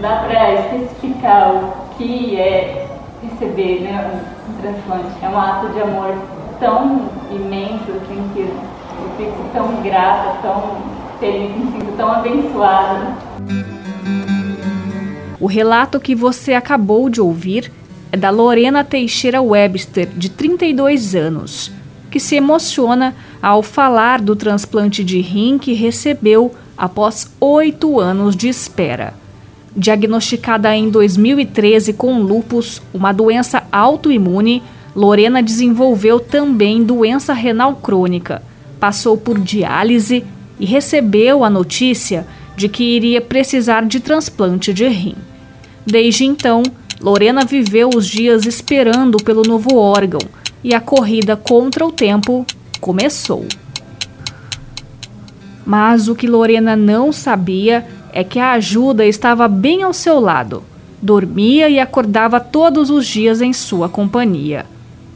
dá para especificar o que é receber né, um transplante. É um ato de amor tão imenso assim, que eu fico tão grata, tão feliz, me sinto tão abençoada. O relato que você acabou de ouvir é da Lorena Teixeira Webster, de 32 anos, que se emociona ao falar do transplante de rim que recebeu após oito anos de espera. Diagnosticada em 2013 com lupus, uma doença autoimune, Lorena desenvolveu também doença renal crônica, passou por diálise e recebeu a notícia de que iria precisar de transplante de rim. Desde então, Lorena viveu os dias esperando pelo novo órgão e a corrida contra o tempo começou. Mas o que Lorena não sabia é que a ajuda estava bem ao seu lado. Dormia e acordava todos os dias em sua companhia.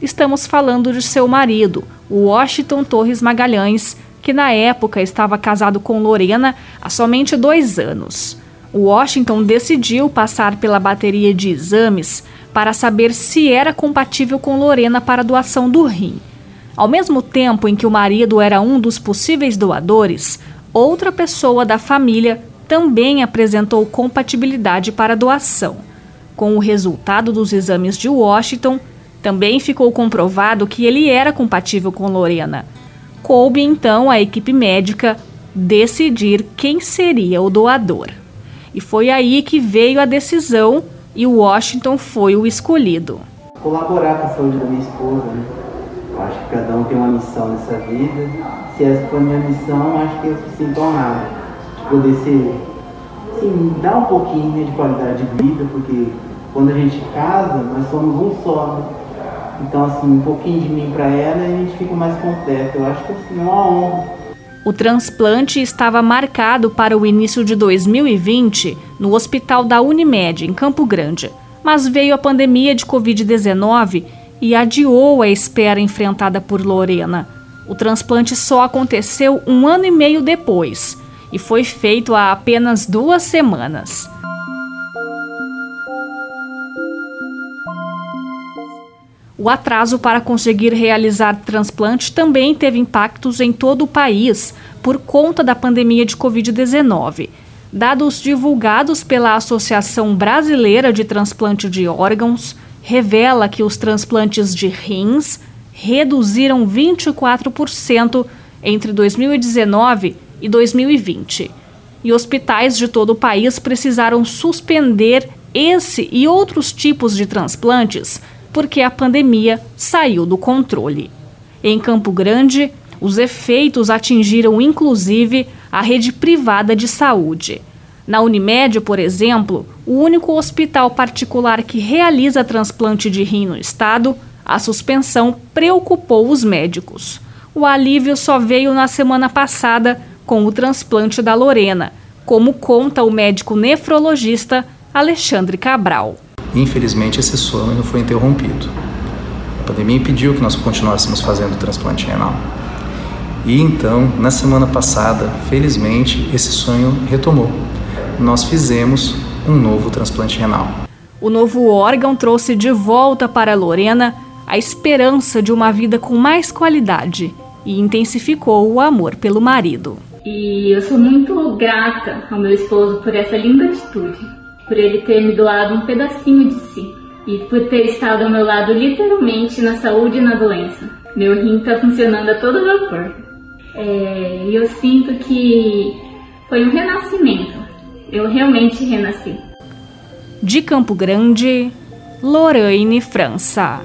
Estamos falando de seu marido, Washington Torres Magalhães, que na época estava casado com Lorena há somente dois anos. Washington decidiu passar pela bateria de exames para saber se era compatível com Lorena para doação do rim. Ao mesmo tempo em que o marido era um dos possíveis doadores, outra pessoa da família também apresentou compatibilidade para doação. Com o resultado dos exames de Washington, também ficou comprovado que ele era compatível com Lorena. Coube então à equipe médica decidir quem seria o doador. E foi aí que veio a decisão e Washington foi o escolhido. Colaborar com a saúde da minha esposa, né? Acho que cada um tem uma missão nessa vida. Se essa for a minha missão, acho que eu sinto honrado poder ser, assim, dar um pouquinho né, de qualidade de vida, porque quando a gente casa, nós somos um só. Né? Então, assim, um pouquinho de mim para ela e a gente fica mais completo. Eu acho que assim, é uma honra o transplante estava marcado para o início de 2020 no hospital da Unimed, em Campo Grande, mas veio a pandemia de Covid-19 e adiou a espera enfrentada por Lorena. O transplante só aconteceu um ano e meio depois e foi feito há apenas duas semanas. O atraso para conseguir realizar transplante também teve impactos em todo o país por conta da pandemia de Covid-19. Dados divulgados pela Associação Brasileira de Transplante de Órgãos revela que os transplantes de rins reduziram 24% entre 2019 e 2020. E hospitais de todo o país precisaram suspender esse e outros tipos de transplantes porque a pandemia saiu do controle. Em Campo Grande, os efeitos atingiram inclusive a rede privada de saúde. Na Unimed, por exemplo, o único hospital particular que realiza transplante de rim no estado, a suspensão preocupou os médicos. O alívio só veio na semana passada com o transplante da Lorena, como conta o médico nefrologista Alexandre Cabral. Infelizmente, esse sonho foi interrompido. A pandemia impediu que nós continuássemos fazendo o transplante renal. E então, na semana passada, felizmente, esse sonho retomou. Nós fizemos um novo transplante renal. O novo órgão trouxe de volta para Lorena a esperança de uma vida com mais qualidade e intensificou o amor pelo marido. E eu sou muito grata ao meu esposo por essa linda atitude por ele ter me doado um pedacinho de si e por ter estado ao meu lado literalmente na saúde e na doença. Meu rim está funcionando a todo vapor. É, e eu sinto que foi um renascimento. Eu realmente renasci. De Campo Grande, Lorraine França.